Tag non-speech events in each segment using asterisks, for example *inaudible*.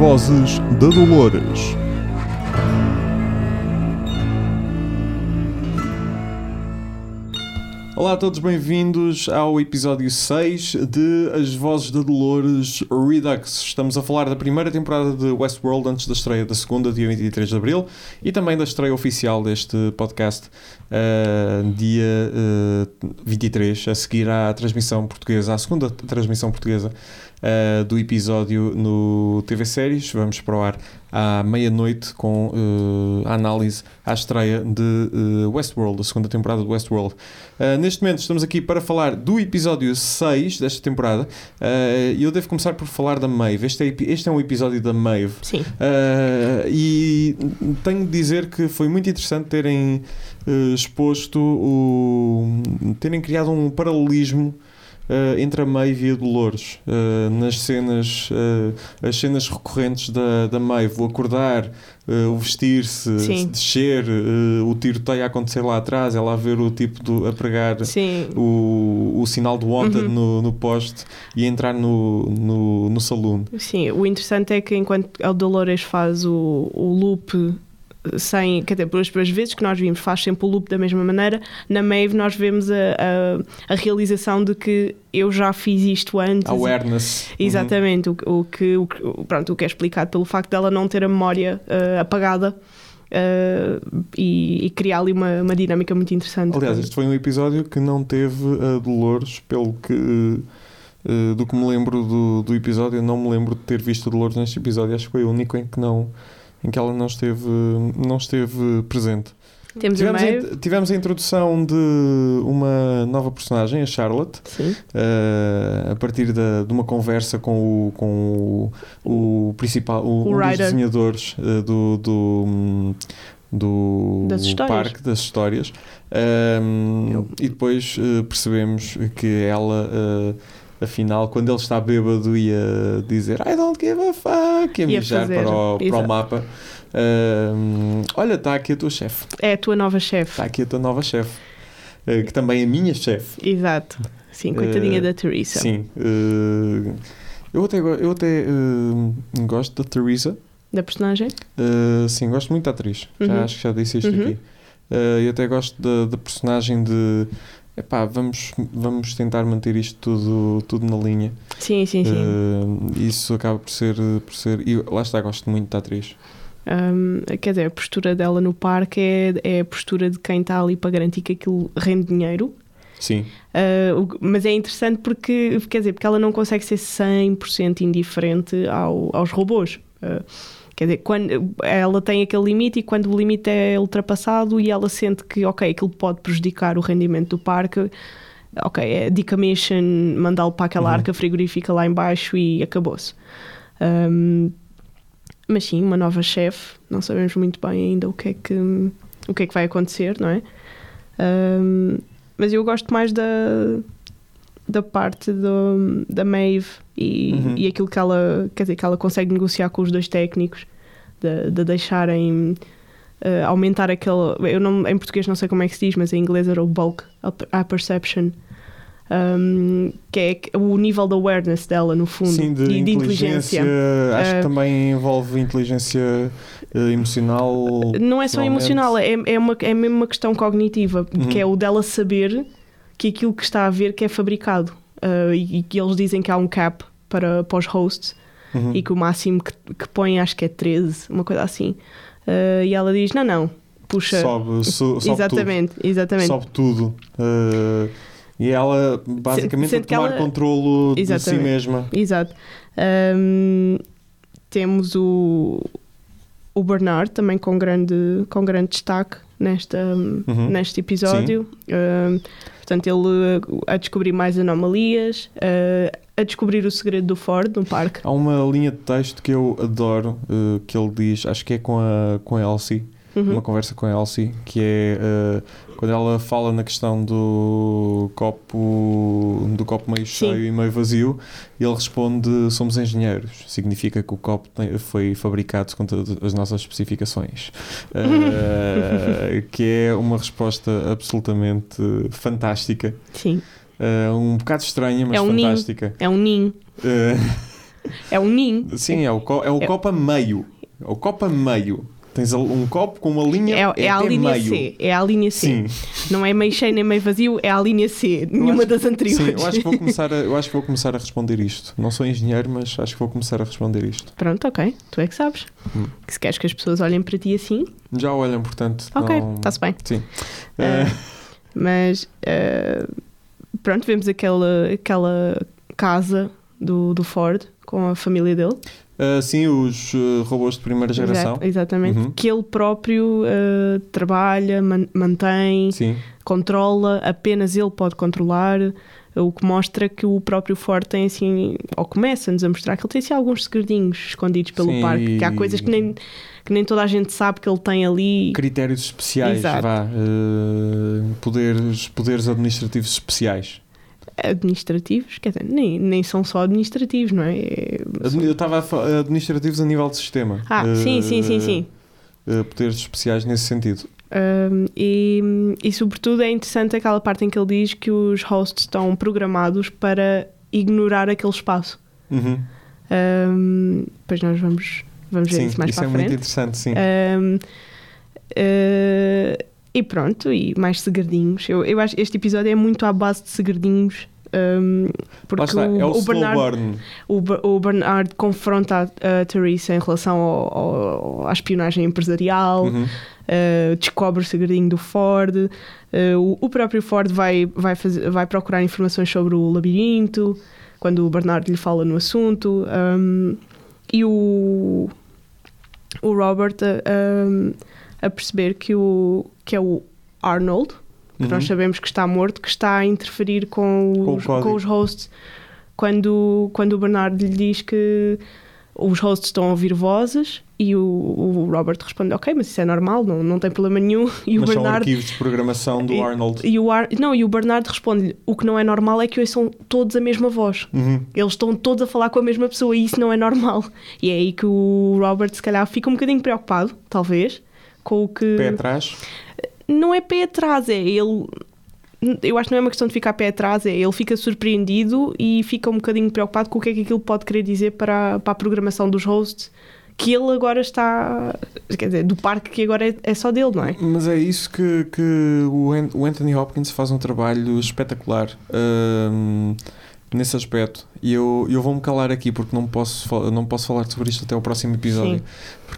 vozes da Dolores. Olá a todos, bem-vindos ao episódio 6 de As Vozes da Dolores Redux. Estamos a falar da primeira temporada de Westworld antes da estreia da segunda, dia 23 de Abril, e também da estreia oficial deste podcast, uh, dia uh, 23, a seguir à transmissão portuguesa, à segunda transmissão portuguesa uh, do episódio no TV Séries. Vamos para o ar à meia-noite com uh, a análise à estreia de uh, Westworld, a segunda temporada de Westworld. neste momento estamos aqui para falar do episódio 6 desta temporada e eu devo começar por falar da Maeve. Este é, este é um episódio da Maeve. Sim. e tenho de dizer que foi muito interessante terem exposto, o, terem criado um paralelismo uh, entre a Maeve e a Dolores. Uh, nas cenas, uh, as cenas recorrentes da, da Maeve, o acordar, o vestir-se, descer, o tiroteio a acontecer lá atrás, ela a ver o tipo do, a pregar o, o sinal do wanted uhum. no, no poste e entrar no, no, no saloon. Sim, o interessante é que enquanto a Dolores faz o, o loop sem, quer dizer, por as vezes que nós vimos, faz sempre o loop da mesma maneira. Na Maeve, nós vemos a, a, a realização de que eu já fiz isto antes. Awareness. Exatamente, uhum. o, o, que, o, pronto, o que é explicado pelo facto dela não ter a memória uh, apagada. Uh, e, e, criar ali uma, uma dinâmica muito interessante. Aliás, este foi um episódio que não teve a Dolores, pelo que uh, do que me lembro do, do episódio, eu não me lembro de ter visto Dolores neste episódio, acho que foi o único em que não em que ela não esteve, não esteve presente. Temos tivemos, a, tivemos a introdução de uma nova personagem, a Charlotte, uh, a partir da, de uma conversa com o, com o, o principal, o, o um dos desenhadores uh, do, do, do das parque das histórias. Um, e depois uh, percebemos que ela Afinal, quando ele está bêbado ia dizer I don't give a fuck, ia mijar para o, para o mapa. Uh, olha, está aqui a tua chefe. É a tua nova chefe. Está aqui a tua nova chefe. Uh, que também é a minha chefe. Exato. Sim, coitadinha uh, da Teresa. Sim. Uh, eu até, eu até gosto da Teresa. Da personagem? sim, gosto muito da atriz. Uhum. Já acho que já disse isto uhum. aqui. eu até gosto da, da personagem de epá, vamos, vamos tentar manter isto tudo, tudo na linha. Sim, sim, sim. Uh, isso acaba por ser, por ser. E lá está, gosto muito da atriz. Um, quer dizer, a postura dela no parque é, é a postura de quem está ali para garantir que aquilo rende dinheiro. Sim. Uh, mas é interessante porque, quer dizer, porque ela não consegue ser 100% indiferente ao, aos robôs. Uh, Quer dizer, quando ela tem aquele limite e quando o limite é ultrapassado e ela sente que, ok, aquilo pode prejudicar o rendimento do parque, ok, é decommission, mandá-lo para aquela uhum. arca frigorífica lá embaixo e acabou-se. Um, mas sim, uma nova chefe, não sabemos muito bem ainda o que é que, o que, é que vai acontecer, não é? Um, mas eu gosto mais da, da parte do, da Maeve e, uhum. e aquilo que ela, quer dizer, que ela consegue negociar com os dois técnicos, de, de deixarem uh, aumentar aquele. Eu não, em português não sei como é que se diz, mas em inglês era o bulk a perception. Um, que é o nível de awareness dela, no fundo, Sim, de, de inteligência. inteligência. Acho uh, que também envolve inteligência uh, emocional. Não é só emocional, é, é, uma, é mesmo uma questão cognitiva, uhum. que é o dela saber que aquilo que está a ver que é fabricado. Uh, e, que eles dizem que há um cap para, para os hosts uhum. e que o máximo que, que põe acho que é 13, uma coisa assim. Uh, e ela diz: não, não, puxa. Sobe, *laughs* so, sobe exatamente, tudo. exatamente. Sobe tudo. Uh, e ela basicamente a tomar ela... controlo de si mesma. Exato. Um, temos o, o Bernard também com grande, com grande destaque nesta, uhum. neste episódio. Uh, portanto, ele a descobrir mais anomalias, uh, a descobrir o segredo do Ford no parque. Há uma linha de texto que eu adoro, uh, que ele diz, acho que é com a, com a Elsie, uhum. uma conversa com a Elsie, que é quando ela fala na questão do copo copo meio cheio Sim. e meio vazio, ele responde somos engenheiros, significa que o copo tem, foi fabricado com todas as nossas especificações, uh, *laughs* que é uma resposta absolutamente fantástica. Sim. Uh, um bocado estranha, mas é um fantástica. Ninho. É um ninho. Uh, *laughs* É um ninho. Sim, é o, co- é o copo a meio. É o copo a meio. Tens um copo com uma linha É, é a até linha meio. C. É a linha C. Sim. Não é meio cheio nem meio vazio, é a linha C. Nenhuma acho- das anteriores. Sim, eu acho, que vou começar a, eu acho que vou começar a responder isto. Não sou engenheiro, mas acho que vou começar a responder isto. Pronto, ok. Tu é que sabes. Hum. Que se queres que as pessoas olhem para ti assim, Já olham, portanto. ok, não- está-se bem. Sim. Eh, Mas eh, pronto, vemos aquela, aquela casa do, do Ford com a família dele. Eh, sim, os eh, robôs de primeira geração. Exato, exatamente. Uhum. Que ele próprio eh, trabalha, man- mantém, Sim. controla, apenas ele pode controlar. O que mostra que o próprio Ford tem assim, ou começa-nos a mostrar que ele tem assim alguns segredinhos escondidos pelo Sim. parque, que há coisas que nem, que nem toda a gente sabe que ele tem ali. Critérios especiais, Exato. vá. poderes, poderes administrativos especiais. Administrativos, quer dizer, nem, nem são só administrativos, não é? É- Eu estava a fa- administrativos a nível de sistema. Ah, sim, sim, sim, sim. Eh, poderes especiais nesse sentido. Um, e, e sobretudo é interessante aquela parte em que ele diz que os hosts estão programados para ignorar aquele espaço. Uhum. Um, depois nós vamos, vamos ver Sim, isso mais isso para é a muito frente. interessante, sim. Um, uh, e pronto, e mais segredinhos. Eu, eu acho que este episódio é muito à base de segredinhos. um, porque está, o, é o, o Bernard, o, o Bernard confronta a, a Teresa em relação ao- ao- à espionagem empresarial. Uhum. Uh, descobre o segredinho do Ford. Uh, o, o próprio Ford vai, vai, fazer, vai procurar informações sobre o labirinto quando o Bernardo lhe fala no assunto. Um, e o, o Robert a, um, a perceber que, o, que é o Arnold, que Uhum. nós sabemos que está morto, que está a interferir com Com os, código. com os hosts. Quando, quando o Bernardo lhe diz que os hosts estão a ouvir vozes e o, o Robert responde ok, mas isso é normal, não, não tem problema nenhum *laughs* e o Mas são arquivos de programação do e, Arnold. e o Ar, não, e o Bernardo responde o que não é normal é que hoje são todos a mesma voz Uhum. eles estão todos a falar com a mesma pessoa e isso não é normal e é aí que o Robert se calhar fica um bocadinho preocupado talvez com o que Pé atrás. não é pé atrás, é ele. Eu acho que não é uma questão de ficar pé atrás, é ele fica surpreendido e fica um bocadinho preocupado com o que é que aquilo pode querer dizer para, para a programação dos hosts, que ele agora está. Quer dizer, do parque que agora é, é só dele, não é? Mas é isso que, que o An- o Anthony Hopkins faz um trabalho espetacular hum, nesse aspecto. E eu, eu vou-me calar aqui porque não posso, não posso falar sobre isto até o próximo episódio. Sim.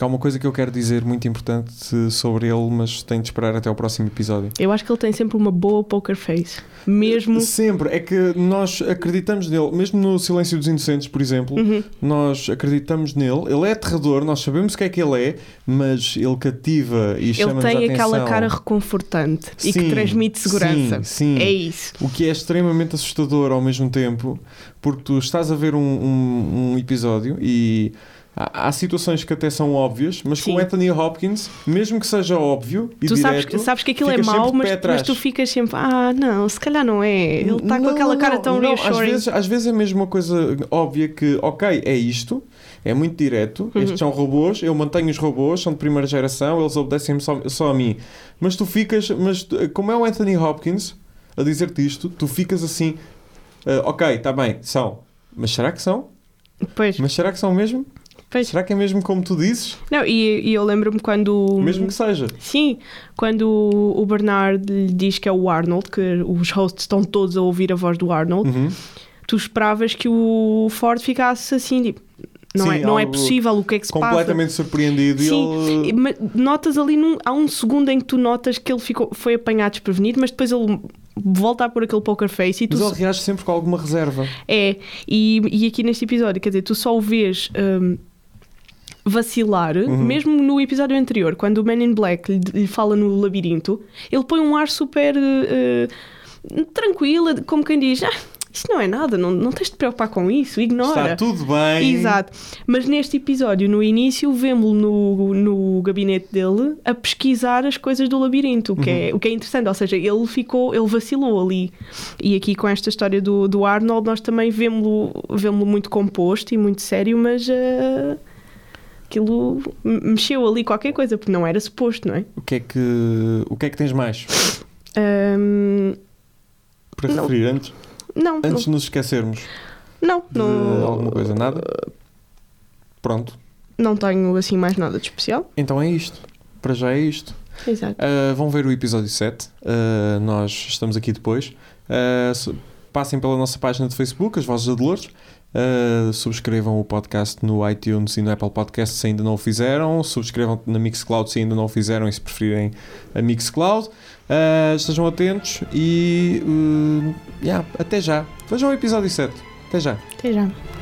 Porque há uma coisa que eu quero dizer muito importante sobre ele, mas tenho de esperar até o próximo episódio. Eu acho que ele tem sempre uma boa poker face. Mesmo. Sempre, é que nós acreditamos nele, mesmo no Silêncio dos Inocentes, por exemplo, Uhum. nós acreditamos nele. Ele é aterrador, nós sabemos o que é que ele é, mas ele cativa e Ele chama-nos a tem atenção. aquela cara reconfortante e que Sim, transmite segurança. Sim, sim. É isso. O que é extremamente assustador ao mesmo tempo, porque tu estás a ver um, um- um episódio e há, há situações que até são óbvias, mas com Sim. o Anthony Hopkins, mesmo que seja óbvio e Tu sabes, direto, sabes que aquilo é mau, mas, mas tu ficas sempre, ah, não, se calhar não é. Ele está com aquela não, cara tão não, às reassuring. vezes, às vezes é mesmo uma coisa óbvia que, ok, é isto, é muito direto, Uhum. estes são robôs, eu mantenho os robôs, são de primeira geração, eles obedecem só, só a mim. Mas tu ficas, mas como é o Anthony Hopkins a dizer-te isto, tu ficas assim, ah, ok, está bem, são. Mas será que são? Pois, Mas será que são mesmo? Pois. Será que é mesmo como tu dizes? Não, e, e eu lembro-me quando. Mesmo que seja. Sim, quando o, Bernard lhe diz que é o Arnold, que os hosts estão todos a ouvir a voz do Arnold, Uhum. tu esperavas que o Ford ficasse assim, tipo, não, Sim, é, não é possível o que é que se passa. Completamente surpreendido Sim, ele... mas notas ali, num, há um segundo em que tu notas que ele ficou, foi apanhado desprevenido, mas depois ele volta a pôr aquele poker face e tu Mas ele reage sempre com alguma reserva. É, e, e aqui neste episódio, quer dizer, tu só o vês hum, vacilar, Uhum. mesmo no episódio anterior, quando o Man in Black lhe, lhe fala no labirinto, ele põe um ar super eh, eh, tranquilo, como quem diz: ah, Isto não é nada, não, não tens de te preocupar com isso, ignora. Está tudo bem. Exato. Mas neste episódio, no início, vemos-lo no, no gabinete dele a pesquisar as coisas do labirinto, o que, Uhum. é, o que é interessante. Ou seja, ele ficou, ele vacilou ali. E aqui com esta história do, do Arnold, nós também vemos-lo vemos muito composto e muito sério, mas eh, aquilo me- mexeu ali qualquer coisa, porque não era suposto, não é? O que é que, o que, é que tens mais Ahm, para Não. referir antes, não, antes de nos esquecermos não, de não, alguma coisa? Nada? Pronto. Não tenho assim mais nada de especial. Então é isto. Para já é isto. Exato. Uh, vão ver o episódio 7. Uh, nós estamos aqui depois. Uh, se- passem pela nossa página de Facebook, As Vozes da Dolores. Uh, subscrevam o podcast no iTunes e no Apple Podcast se ainda não o fizeram. Subscrevam na Mixcloud se ainda não o fizeram e se preferirem a Mixcloud. Uh, estejam atentos e uh, yeah, até já. Vejam o episódio 7. Até já. Até já.